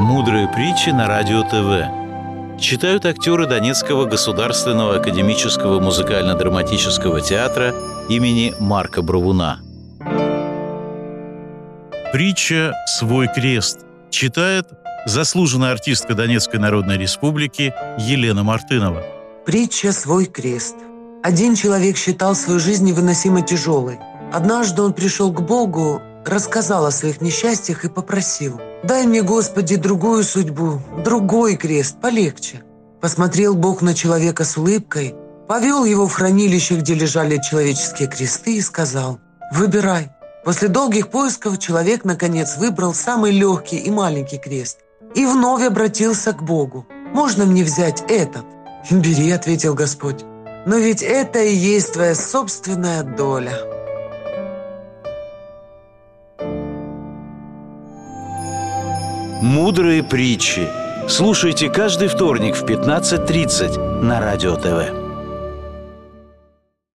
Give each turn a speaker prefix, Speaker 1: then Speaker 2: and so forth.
Speaker 1: Мудрые притчи на радио ТВ. Читают актеры Донецкого государственного академического музыкально-драматического театра имени Марка Бравуна. Притча «Свой крест» читает заслуженная артистка Донецкой Народной Республики Елена Мартынова.
Speaker 2: Притча «Свой крест». Один человек считал свою жизнь невыносимо тяжелой. Однажды он пришел к Богу, рассказал о своих несчастьях и попросил «Дай мне, Господи, другую судьбу, другой крест, полегче». Посмотрел Бог на человека с улыбкой, повел его в хранилище, где лежали человеческие кресты и сказал «Выбирай». После долгих поисков человек, наконец, выбрал самый легкий и маленький крест и вновь обратился к Богу. «Можно мне взять этот?» «Бери», — ответил Господь. «Но ведь это и есть твоя собственная доля».
Speaker 1: Мудрые притчи. Слушайте каждый вторник в 15.30 на Радио ТВ.